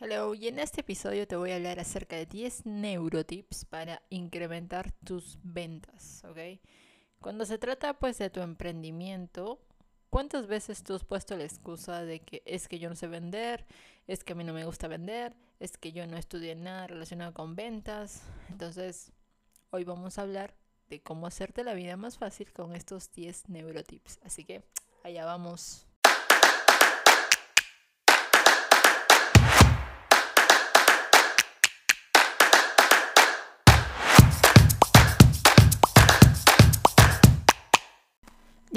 Hello, y en este episodio te voy a hablar acerca de 10 neurotips para incrementar tus ventas, ¿ok? Cuando se trata pues de tu emprendimiento, ¿cuántas veces tú has puesto la excusa de que es que yo no sé vender, es que a mí no me gusta vender, es que yo no estudié nada relacionado con ventas? Entonces, hoy vamos a hablar de cómo hacerte la vida más fácil con estos 10 neurotips. Así que, allá vamos.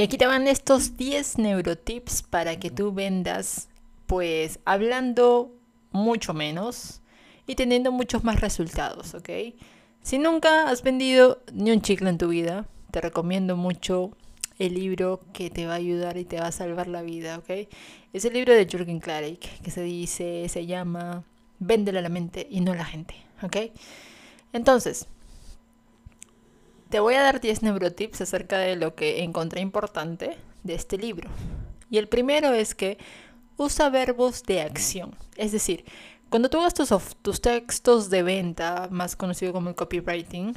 Y aquí te van estos 10 neurotips para que tú vendas, pues hablando mucho menos y teniendo muchos más resultados, ¿ok? Si nunca has vendido ni un chicle en tu vida, te recomiendo mucho el libro que te va a ayudar y te va a salvar la vida, ¿ok? Es el libro de Jürgen Klarik que se dice, se llama Véndele a la mente y no a la gente, ¿ok? Entonces, te voy a dar 10 neurotips acerca de lo que encontré importante de este libro. Y el primero es que usa verbos de acción. Es decir, cuando tú hagas tus, tus textos de venta, más conocido como el copywriting,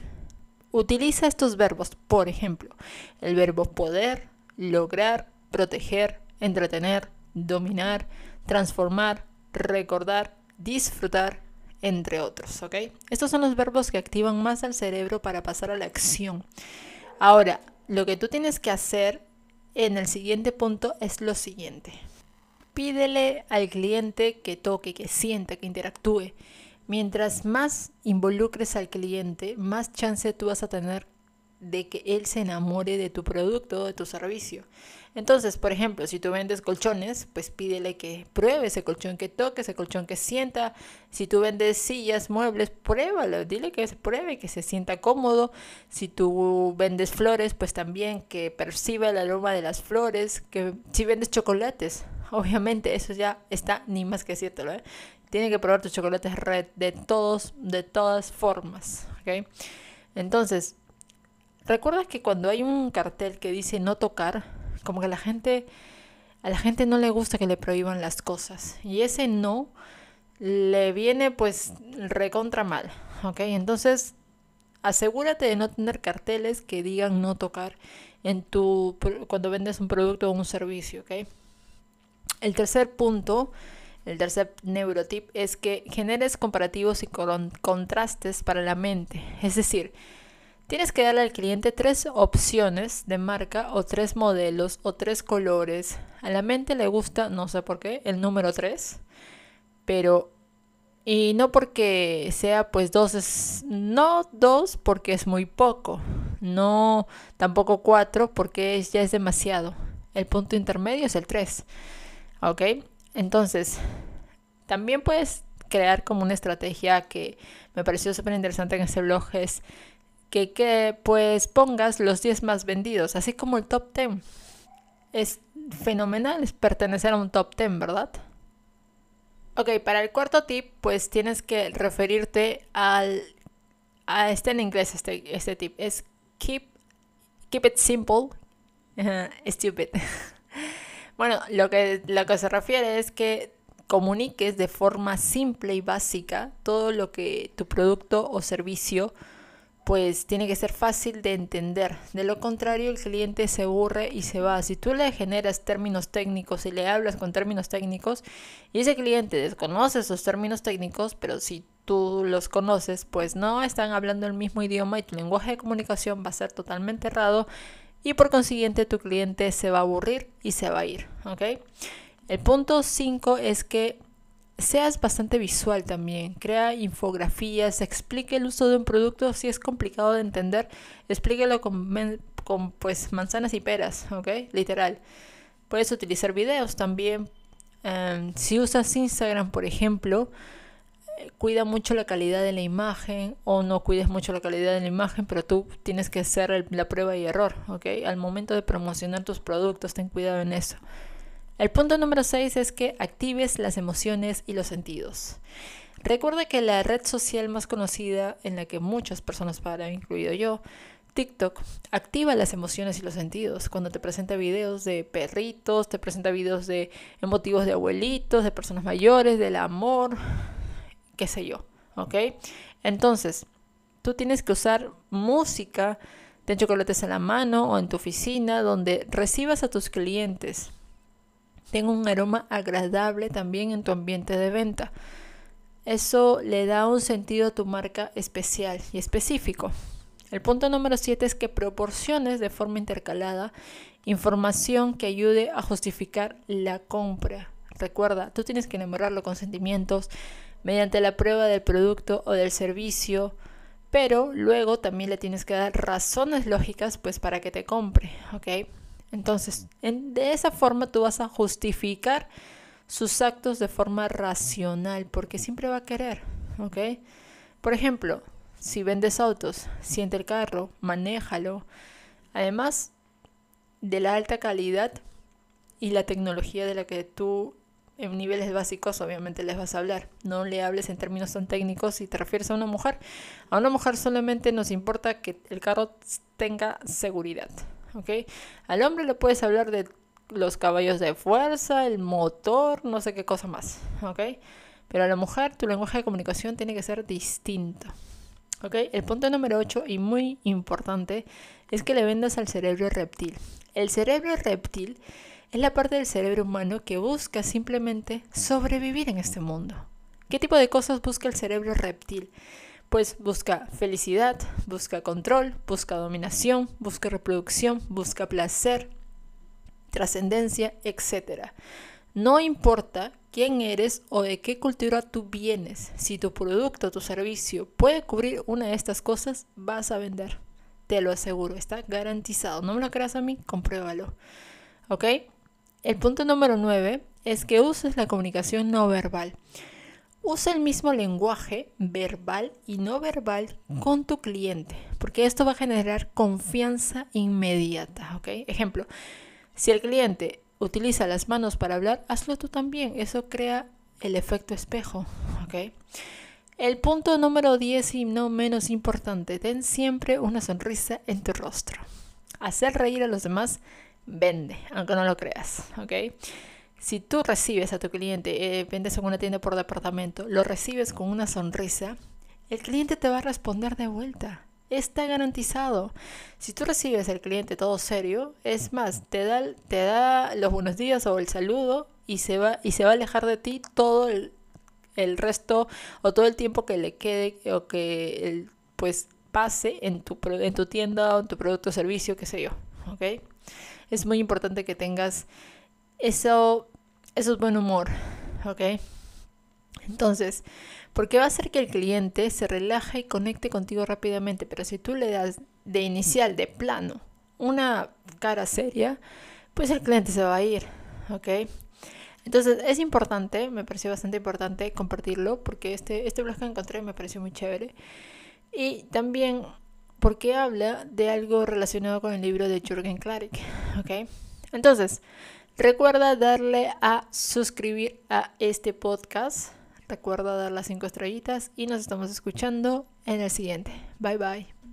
utiliza estos verbos. Por ejemplo, el verbo poder, lograr, proteger, entretener, dominar, transformar, recordar, disfrutar, entre otros, ¿ok? Estos son los verbos que activan más al cerebro para pasar a la acción. Ahora, lo que tú tienes que hacer en el siguiente punto es lo siguiente. Pídele al cliente que toque, que sienta, que interactúe. Mientras más involucres al cliente, más chance tú vas a tener de que él se enamore de tu producto o de tu servicio. Entonces, por ejemplo, si tú vendes colchones, pues pídele que pruebe ese colchón, que toque ese colchón, que sienta. Si tú vendes sillas, muebles, pruébalo, dile que se pruebe, que se sienta cómodo. Si tú vendes flores, pues también que perciba el aroma de las flores. Que si vendes chocolates, obviamente eso ya está ni más que cierto, ¿eh? Tiene que probar tus chocolates red de todos, de todas formas, ¿ok? Entonces, ¿Recuerdas que cuando hay un cartel que dice no tocar, como que la gente, a la gente no le gusta que le prohíban las cosas? Y ese no le viene pues recontra mal, ¿ok? Entonces, asegúrate de no tener carteles que digan no tocar en tu, cuando vendes un producto o un servicio, ¿ok? El tercer punto, el tercer neurotip es que generes comparativos y contrastes para la mente. Es decir, Tienes que darle al cliente tres opciones de marca o tres modelos o tres colores. A la mente le gusta, no sé por qué, el número 3, pero... Y no porque sea pues dos, es, no dos porque es muy poco, no tampoco cuatro porque ya es demasiado. El punto intermedio es el 3. ¿Ok? Entonces, también puedes crear como una estrategia que me pareció súper interesante en este blog es que, pues pongas los 10 más vendidos, así como el top 10. Es fenomenal es pertenecer a un top 10, ¿verdad? Ok, para el cuarto tip, pues tienes que referirte al... A este en inglés, este, este tip. Es keep, keep it simple, stupid. bueno, lo que, lo que se refiere es que comuniques de forma simple y básica todo lo que tu producto o servicio pues tiene que ser fácil de entender. De lo contrario, el cliente se aburre y se va. Si tú le generas términos técnicos y le hablas con términos técnicos y ese cliente desconoce esos términos técnicos, pero si tú los conoces, pues no están hablando el mismo idioma y tu lenguaje de comunicación va a ser totalmente errado y por consiguiente tu cliente se va a aburrir y se va a ir, ¿ok? El punto 5 es que seas bastante visual también. Crea infografías, explique el uso de un producto si es complicado de entender, explíquelo con, pues manzanas y peras, ¿ok? Literal. Puedes utilizar videos también. Em, si usas Instagram, por ejemplo, eh, cuida mucho la calidad de la imagen o no cuides mucho la calidad de la imagen, pero tú tienes que hacer la prueba y error, ¿ok? Al momento de promocionar tus productos, ten cuidado en eso. El punto número 6 es que actives las emociones y los sentidos. Recuerda que la red social más conocida en la que muchas personas paran, incluido yo, TikTok, activa las emociones y los sentidos. Cuando te presenta videos de perritos, te presenta videos de emotivos de abuelitos, de personas mayores, del amor, qué sé yo, ¿ok? Entonces, tú tienes que usar música de chocolates en la mano o en tu oficina donde recibas a tus clientes. Tenga un aroma agradable también en tu ambiente de venta. Eso le da un sentido a tu marca especial y específico. El punto número 7 es que proporciones de forma intercalada información que ayude a justificar la compra. Recuerda, tú tienes que enamorarlo con sentimientos mediante la prueba del producto o del servicio, pero luego también le tienes que dar razones lógicas pues para que te compre, ¿ok? Entonces, de esa forma tú vas a justificar sus actos de forma racional, porque siempre va a querer, ¿ok? Por ejemplo, si vendes autos, siente el carro, manéjalo. Además de la alta calidad y la tecnología de la que tú en niveles básicos obviamente les vas a hablar. No le hables en términos tan técnicos si te refieres a una mujer. A una mujer solamente nos importa que el carro tenga seguridad. ¿Ok? Al hombre le puedes hablar de los caballos de fuerza, el motor, no sé qué cosa más. ¿ok? Pero a la mujer tu lenguaje de comunicación tiene que ser distinto. ¿ok? El punto número 8 y muy importante es que le vendas al cerebro reptil. El cerebro reptil es la parte del cerebro humano que busca simplemente sobrevivir en este mundo. ¿Qué tipo de cosas busca el cerebro reptil? Pues busca felicidad, busca control, busca dominación, busca reproducción, busca placer, trascendencia, etc. No importa quién eres o de qué cultura tú vienes, si tu producto o tu servicio puede cubrir una de estas cosas, vas a vender. Te lo aseguro, está garantizado. No me lo creas a mí, compruébalo. ¿Ok? El punto número 9 es que uses la comunicación no verbal. Usa el mismo lenguaje verbal y no verbal con tu cliente, porque esto va a generar confianza inmediata, ¿ok? Ejemplo, si el cliente utiliza las manos para hablar, hazlo tú también, eso crea el efecto espejo, ¿ok? El punto número 10 y no menos importante, ten siempre una sonrisa en tu rostro. Hacer reír a los demás vende, aunque no lo creas, ¿ok? Si tú recibes a tu cliente, eh, vendes en una tienda por departamento, lo recibes con una sonrisa, el cliente te va a responder de vuelta. Está garantizado. Si tú recibes al cliente todo serio, es más, te da, te da los buenos días o el saludo y se va, y se va a alejar de ti todo el, el resto o todo el tiempo que le quede o que el, pues pase en tu, en tu tienda o en tu producto o servicio, qué sé yo. ¿Ok? es muy importante que tengas eso, eso es buen humor, ¿ok? Entonces, porque va a hacer que el cliente se relaje y conecte contigo rápidamente, pero si tú le das de inicial, de plano, una cara seria, pues el cliente se va a ir, ¿ok? Entonces es importante, me pareció bastante importante compartirlo porque este, este blog que encontré me pareció muy chévere. Y también porque habla de algo relacionado con el libro de Jürgen Klarik. ¿ok? Entonces, recuerda darle a suscribir a este podcast. Recuerda dar las cinco estrellitas y nos estamos escuchando en el siguiente. Bye bye.